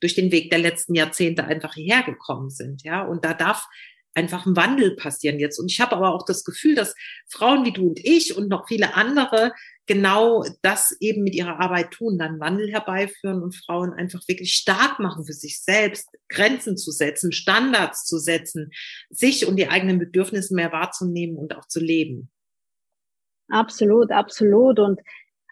durch den Weg der letzten Jahrzehnte einfach hierher gekommen sind, ja. Und da darf einfach ein Wandel passieren jetzt. Und ich habe aber auch das Gefühl, dass Frauen wie du und ich und noch viele andere genau das eben mit ihrer Arbeit tun, dann Wandel herbeiführen und Frauen einfach wirklich stark machen für sich selbst, Grenzen zu setzen, Standards zu setzen, sich und die eigenen Bedürfnisse mehr wahrzunehmen und auch zu leben. Absolut, absolut. Und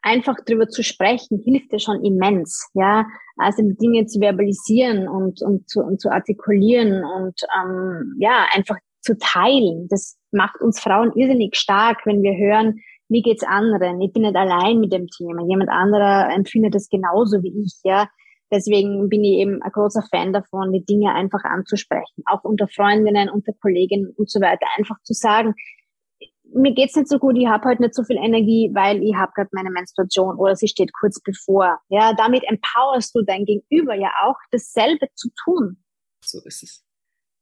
einfach drüber zu sprechen, hilft ja schon immens, ja. Also Dinge zu verbalisieren und, und, zu, und zu artikulieren und ähm, ja, einfach zu teilen. Das macht uns Frauen irrsinnig stark, wenn wir hören, wie geht's anderen? Ich bin nicht allein mit dem Thema. Jemand anderer empfindet es genauso wie ich, ja. Deswegen bin ich eben ein großer Fan davon, die Dinge einfach anzusprechen, auch unter Freundinnen, unter Kolleginnen und so weiter, einfach zu sagen, mir geht's nicht so gut, ich habe heute nicht so viel Energie, weil ich habe gerade meine Menstruation oder sie steht kurz bevor. Ja, damit empowerst du dein Gegenüber ja auch, dasselbe zu tun. So ist es.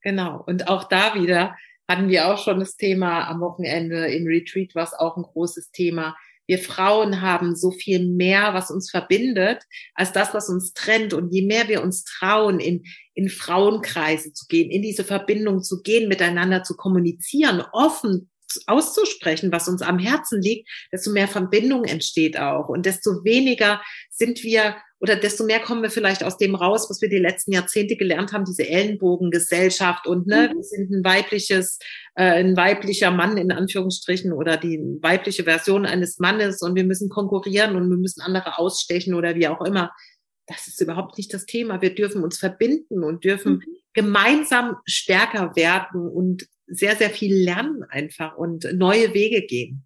Genau. Und auch da wieder hatten wir auch schon das Thema am Wochenende im Retreat, was auch ein großes Thema. Wir Frauen haben so viel mehr, was uns verbindet, als das, was uns trennt. Und je mehr wir uns trauen, in, in Frauenkreise zu gehen, in diese Verbindung zu gehen, miteinander zu kommunizieren, offen auszusprechen, was uns am Herzen liegt, desto mehr Verbindung entsteht auch und desto weniger sind wir oder desto mehr kommen wir vielleicht aus dem raus, was wir die letzten Jahrzehnte gelernt haben, diese Ellenbogengesellschaft und ne, mhm. wir sind ein weibliches, äh, ein weiblicher Mann in Anführungsstrichen oder die weibliche Version eines Mannes und wir müssen konkurrieren und wir müssen andere ausstechen oder wie auch immer. Das ist überhaupt nicht das Thema. Wir dürfen uns verbinden und dürfen mhm. gemeinsam stärker werden und sehr, sehr viel lernen einfach und neue Wege gehen.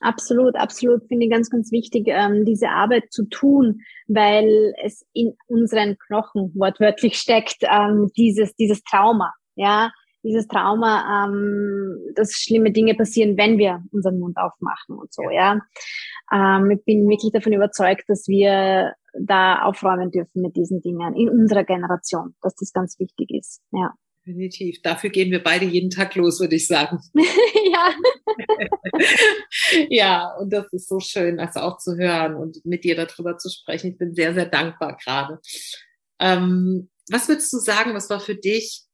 Absolut, absolut finde ich ganz, ganz wichtig, ähm, diese Arbeit zu tun, weil es in unseren Knochen wortwörtlich steckt, ähm, dieses, dieses Trauma, ja, dieses Trauma, ähm, dass schlimme Dinge passieren, wenn wir unseren Mund aufmachen und so, ja. Ähm, ich bin wirklich davon überzeugt, dass wir da aufräumen dürfen mit diesen Dingen in unserer Generation, dass das ganz wichtig ist, ja. Definitiv. Dafür gehen wir beide jeden Tag los, würde ich sagen. ja. ja, und das ist so schön, das auch zu hören und mit dir darüber zu sprechen. Ich bin sehr, sehr dankbar gerade. Ähm, was würdest du sagen, was war für dich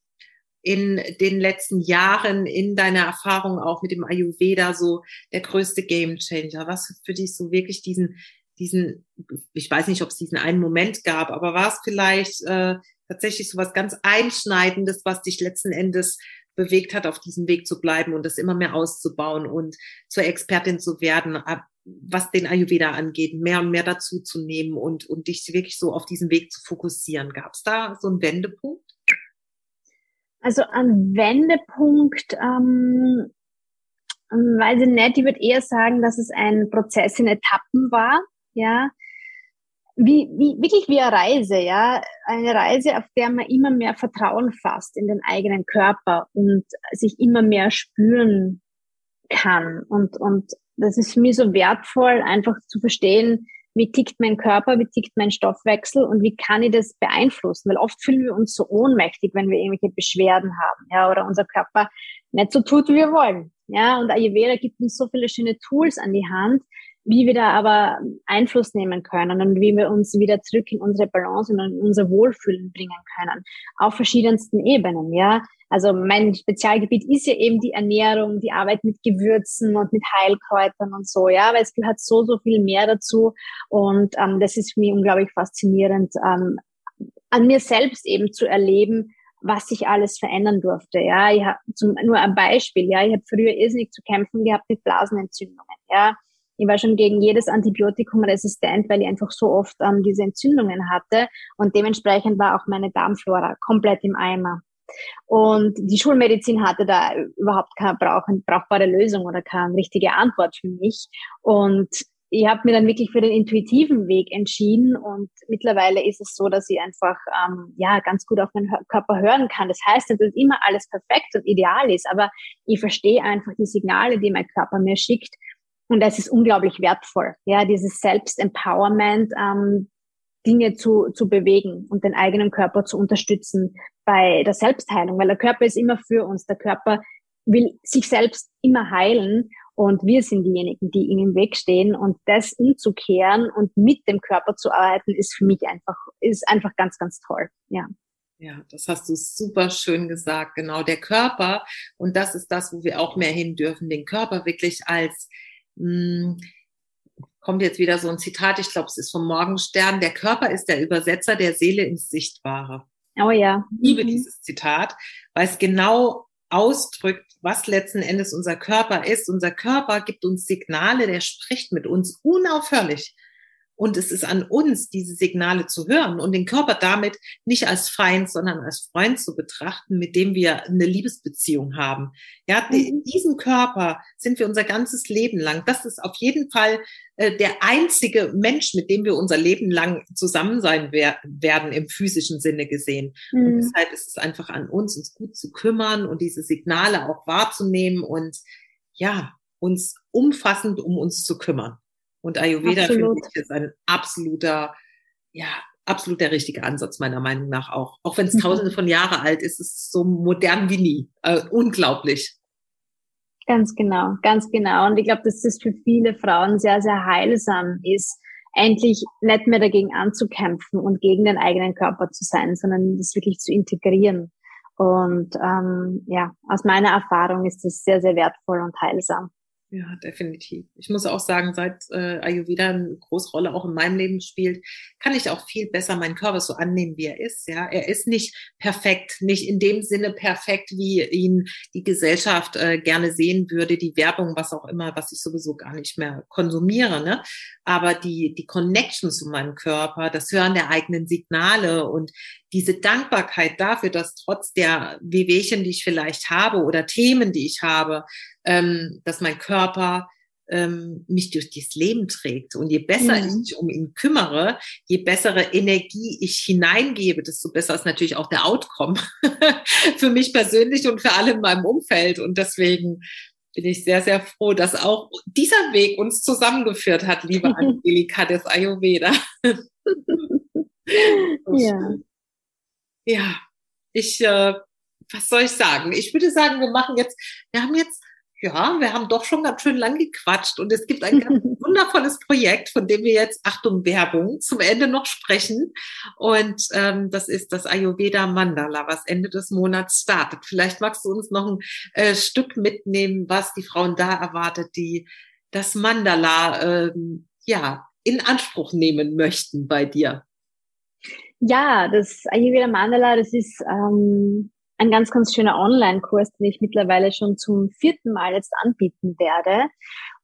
in den letzten Jahren in deiner Erfahrung auch mit dem Ayurveda so der größte Game Changer? Was für dich so wirklich diesen, diesen, ich weiß nicht, ob es diesen einen Moment gab, aber war es vielleicht äh, tatsächlich so was ganz Einschneidendes, was dich letzten Endes bewegt hat, auf diesem Weg zu bleiben und das immer mehr auszubauen und zur Expertin zu werden, was den Ayurveda angeht, mehr und mehr dazu zu nehmen und, und dich wirklich so auf diesen Weg zu fokussieren. Gab es da so einen Wendepunkt? Also ein Wendepunkt, ähm, weiß ich nicht, ich würde eher sagen, dass es ein Prozess in Etappen war, ja. Wie, wie, wirklich wie eine Reise, ja. Eine Reise, auf der man immer mehr Vertrauen fasst in den eigenen Körper und sich immer mehr spüren kann. Und, und das ist für mich so wertvoll, einfach zu verstehen, wie tickt mein Körper, wie tickt mein Stoffwechsel und wie kann ich das beeinflussen? Weil oft fühlen wir uns so ohnmächtig, wenn wir irgendwelche Beschwerden haben, ja, oder unser Körper nicht so tut, wie wir wollen. Ja, und Ayurveda gibt uns so viele schöne Tools an die Hand, wie wir da aber Einfluss nehmen können und wie wir uns wieder zurück in unsere Balance und in unser Wohlfühlen bringen können. Auf verschiedensten Ebenen, ja. Also mein Spezialgebiet ist ja eben die Ernährung, die Arbeit mit Gewürzen und mit Heilkräutern und so, ja, weil es gehört so, so viel mehr dazu. Und ähm, das ist für mich unglaublich faszinierend, ähm, an mir selbst eben zu erleben, was sich alles verändern durfte. Ja, ich hab zum, nur ein Beispiel. Ja, ich habe früher irrsinnig zu kämpfen gehabt mit Blasenentzündungen. Ja, ich war schon gegen jedes Antibiotikum resistent, weil ich einfach so oft ähm, diese Entzündungen hatte und dementsprechend war auch meine Darmflora komplett im Eimer. Und die Schulmedizin hatte da überhaupt keine brauchbare Lösung oder keine richtige Antwort für mich. Und ich habe mir dann wirklich für den intuitiven Weg entschieden und mittlerweile ist es so, dass ich einfach ähm, ja ganz gut auf meinen Körper hören kann. Das heißt nicht, dass immer alles perfekt und ideal ist, aber ich verstehe einfach die Signale, die mein Körper mir schickt und das ist unglaublich wertvoll. Ja, dieses Selbstempowerment, ähm, Dinge zu, zu bewegen und den eigenen Körper zu unterstützen bei der Selbstheilung, weil der Körper ist immer für uns. Der Körper will sich selbst immer heilen und wir sind diejenigen, die ihm im Weg stehen und das umzukehren und mit dem Körper zu arbeiten, ist für mich einfach, ist einfach ganz, ganz toll. Ja. Ja, das hast du super schön gesagt. Genau, der Körper, und das ist das, wo wir auch mehr hin dürfen, den Körper wirklich als, mh, hm, kommt jetzt wieder so ein Zitat, ich glaube, es ist vom Morgenstern, der Körper ist der Übersetzer der Seele ins Sichtbare. Oh ja. Ich liebe mhm. dieses Zitat, weil es genau ausdrückt, was letzten Endes unser Körper ist. Unser Körper gibt uns Signale, der spricht mit uns unaufhörlich. Und es ist an uns, diese Signale zu hören und den Körper damit nicht als Feind, sondern als Freund zu betrachten, mit dem wir eine Liebesbeziehung haben. Ja, mhm. diesen Körper sind wir unser ganzes Leben lang. Das ist auf jeden Fall äh, der einzige Mensch, mit dem wir unser Leben lang zusammen sein wer werden, im physischen Sinne gesehen. Mhm. Und deshalb ist es einfach an uns, uns gut zu kümmern und diese Signale auch wahrzunehmen und ja, uns umfassend um uns zu kümmern. Und Ayurveda finde ich ist ein absoluter, ja, absolut der richtige Ansatz meiner Meinung nach auch. Auch wenn es mhm. tausende von Jahre alt ist, ist es so modern wie nie. Äh, unglaublich. Ganz genau, ganz genau. Und ich glaube, dass das für viele Frauen sehr, sehr heilsam ist, endlich nicht mehr dagegen anzukämpfen und gegen den eigenen Körper zu sein, sondern das wirklich zu integrieren. Und ähm, ja, aus meiner Erfahrung ist das sehr, sehr wertvoll und heilsam. Ja, definitiv. Ich muss auch sagen, seit äh, Ayurveda eine große Rolle auch in meinem Leben spielt, kann ich auch viel besser meinen Körper so annehmen, wie er ist. Ja, er ist nicht perfekt, nicht in dem Sinne perfekt, wie ihn die Gesellschaft äh, gerne sehen würde, die Werbung, was auch immer, was ich sowieso gar nicht mehr konsumiere. Ne? Aber die die Connection zu meinem Körper, das Hören der eigenen Signale und diese Dankbarkeit dafür, dass trotz der Wehwehchen, die ich vielleicht habe oder Themen, die ich habe, ähm, dass mein Körper ähm, mich durch dieses Leben trägt. Und je besser mhm. ich mich um ihn kümmere, je bessere Energie ich hineingebe, desto besser ist natürlich auch der Outcome für mich persönlich und für alle in meinem Umfeld. Und deswegen bin ich sehr, sehr froh, dass auch dieser Weg uns zusammengeführt hat, liebe Angelika des Ayurveda. ja. Ja, ich, äh, was soll ich sagen? Ich würde sagen, wir machen jetzt, wir haben jetzt, ja, wir haben doch schon ganz schön lang gequatscht und es gibt ein ganz wundervolles Projekt, von dem wir jetzt, Achtung, Werbung, zum Ende noch sprechen. Und ähm, das ist das Ayurveda Mandala, was Ende des Monats startet. Vielleicht magst du uns noch ein äh, Stück mitnehmen, was die Frauen da erwartet, die das Mandala ähm, ja in Anspruch nehmen möchten bei dir. Ja, das Ayurveda Mandala, das ist ähm, ein ganz, ganz schöner Online-Kurs, den ich mittlerweile schon zum vierten Mal jetzt anbieten werde.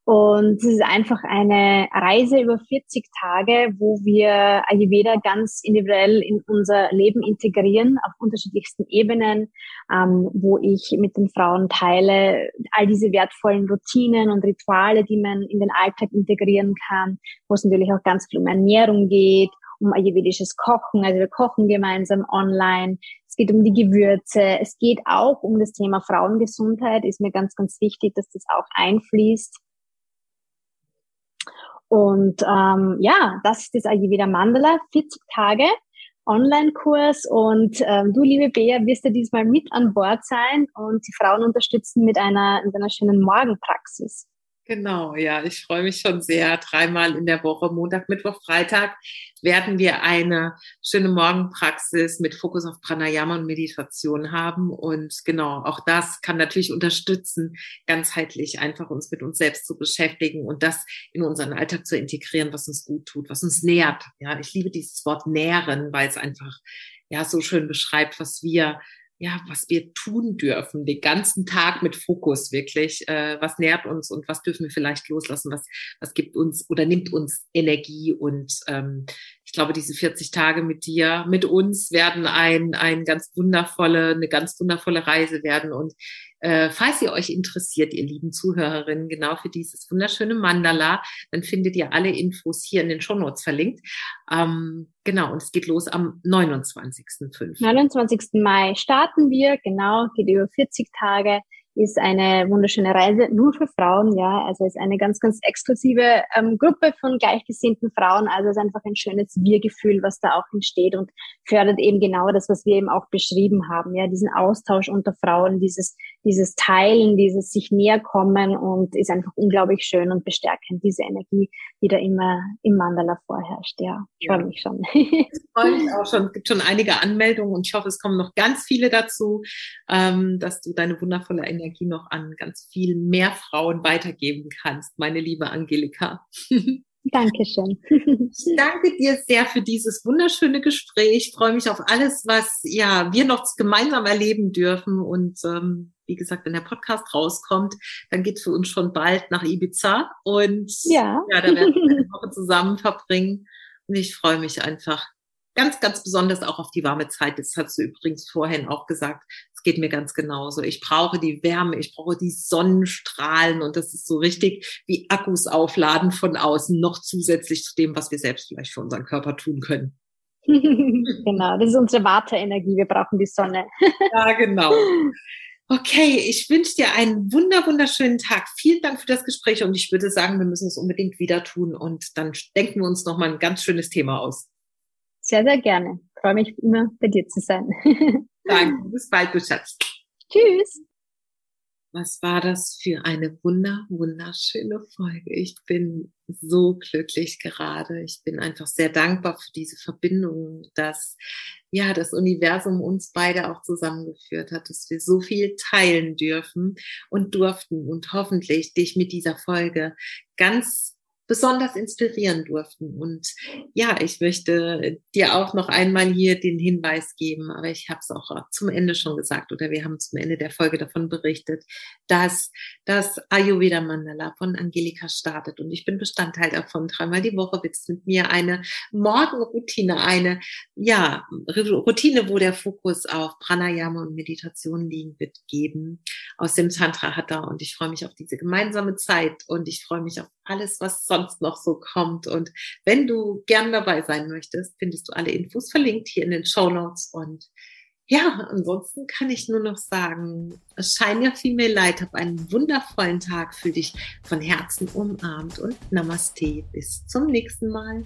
Und es ist einfach eine Reise über 40 Tage, wo wir Ayurveda ganz individuell in unser Leben integrieren, auf unterschiedlichsten Ebenen, ähm, wo ich mit den Frauen teile all diese wertvollen Routinen und Rituale, die man in den Alltag integrieren kann, wo es natürlich auch ganz viel um Ernährung geht, um ayurvedisches Kochen. Also wir kochen gemeinsam online. Es geht um die Gewürze. Es geht auch um das Thema Frauengesundheit. Ist mir ganz, ganz wichtig, dass das auch einfließt. Und ähm, ja, das ist das Ayurveda Mandala, 40 Tage Online-Kurs. Und ähm, du, liebe Bea, wirst ja diesmal mit an Bord sein und die Frauen unterstützen mit einer, mit einer schönen Morgenpraxis. Genau, ja, ich freue mich schon sehr. Dreimal in der Woche, Montag, Mittwoch, Freitag, werden wir eine schöne Morgenpraxis mit Fokus auf Pranayama und Meditation haben. Und genau, auch das kann natürlich unterstützen, ganzheitlich einfach uns mit uns selbst zu beschäftigen und das in unseren Alltag zu integrieren, was uns gut tut, was uns nährt. Ja, ich liebe dieses Wort nähren, weil es einfach ja so schön beschreibt, was wir ja, was wir tun dürfen, den ganzen Tag mit Fokus wirklich. Äh, was nährt uns und was dürfen wir vielleicht loslassen? Was, was gibt uns oder nimmt uns Energie? Und ähm, glaube, diese 40 Tage mit dir, mit uns werden ein, ein ganz wundervolle, eine ganz wundervolle Reise werden. Und äh, falls ihr euch interessiert, ihr lieben Zuhörerinnen, genau für dieses wunderschöne Mandala, dann findet ihr alle Infos hier in den Shownotes verlinkt. Ähm, genau, und es geht los am 29.05. 29. Mai starten wir, genau, geht über 40 Tage ist eine wunderschöne Reise nur für Frauen, ja. Also ist eine ganz, ganz exklusive ähm, Gruppe von gleichgesinnten Frauen. Also ist einfach ein schönes Wir-Gefühl, was da auch entsteht und fördert eben genau das, was wir eben auch beschrieben haben, ja. Diesen Austausch unter Frauen, dieses, dieses Teilen, dieses sich näher kommen und ist einfach unglaublich schön und bestärkend, diese Energie, die da immer im Mandala vorherrscht, ja. Ich freue mich schon. Ich freue mich auch schon. Es gibt schon einige Anmeldungen und ich hoffe, es kommen noch ganz viele dazu, ähm, dass du deine wundervolle Energie Energie noch an ganz viel mehr Frauen weitergeben kannst, meine liebe Angelika. Dankeschön. Ich danke dir sehr für dieses wunderschöne Gespräch. Ich freue mich auf alles, was ja wir noch gemeinsam erleben dürfen. Und ähm, wie gesagt, wenn der Podcast rauskommt, dann geht es für uns schon bald nach Ibiza. Und ja, ja da werden wir eine Woche zusammen verbringen. Und ich freue mich einfach ganz, ganz besonders auch auf die warme Zeit. Das hast du übrigens vorhin auch gesagt geht mir ganz genauso. Ich brauche die Wärme, ich brauche die Sonnenstrahlen und das ist so richtig wie Akkus aufladen von außen, noch zusätzlich zu dem, was wir selbst vielleicht für unseren Körper tun können. genau, das ist unsere Warteenergie. Wir brauchen die Sonne. ja, genau. Okay, ich wünsche dir einen wunder, wunderschönen Tag. Vielen Dank für das Gespräch und ich würde sagen, wir müssen es unbedingt wieder tun und dann denken wir uns nochmal ein ganz schönes Thema aus. Sehr, sehr gerne. Ich freue mich immer bei dir zu sein. Danke. Bis bald, du Schatz. Tschüss. Was war das für eine wunder, wunderschöne Folge. Ich bin so glücklich gerade. Ich bin einfach sehr dankbar für diese Verbindung, dass ja das Universum uns beide auch zusammengeführt hat, dass wir so viel teilen dürfen und durften und hoffentlich dich mit dieser Folge ganz besonders inspirieren durften. Und ja, ich möchte dir auch noch einmal hier den Hinweis geben, aber ich habe es auch zum Ende schon gesagt oder wir haben zum Ende der Folge davon berichtet, dass das Ayurveda Mandala von Angelika startet und ich bin Bestandteil davon. Dreimal die Woche wird es mit mir eine Morgenroutine, eine ja Routine, wo der Fokus auf Pranayama und Meditation liegen wird, geben aus dem Tantra Hatha und ich freue mich auf diese gemeinsame Zeit und ich freue mich auf alles, was sonst noch so kommt. Und wenn du gern dabei sein möchtest, findest du alle Infos verlinkt hier in den Show Notes. Und ja, ansonsten kann ich nur noch sagen, Shine Your Female Light, hab einen wundervollen Tag, fühl dich von Herzen umarmt und Namaste. Bis zum nächsten Mal.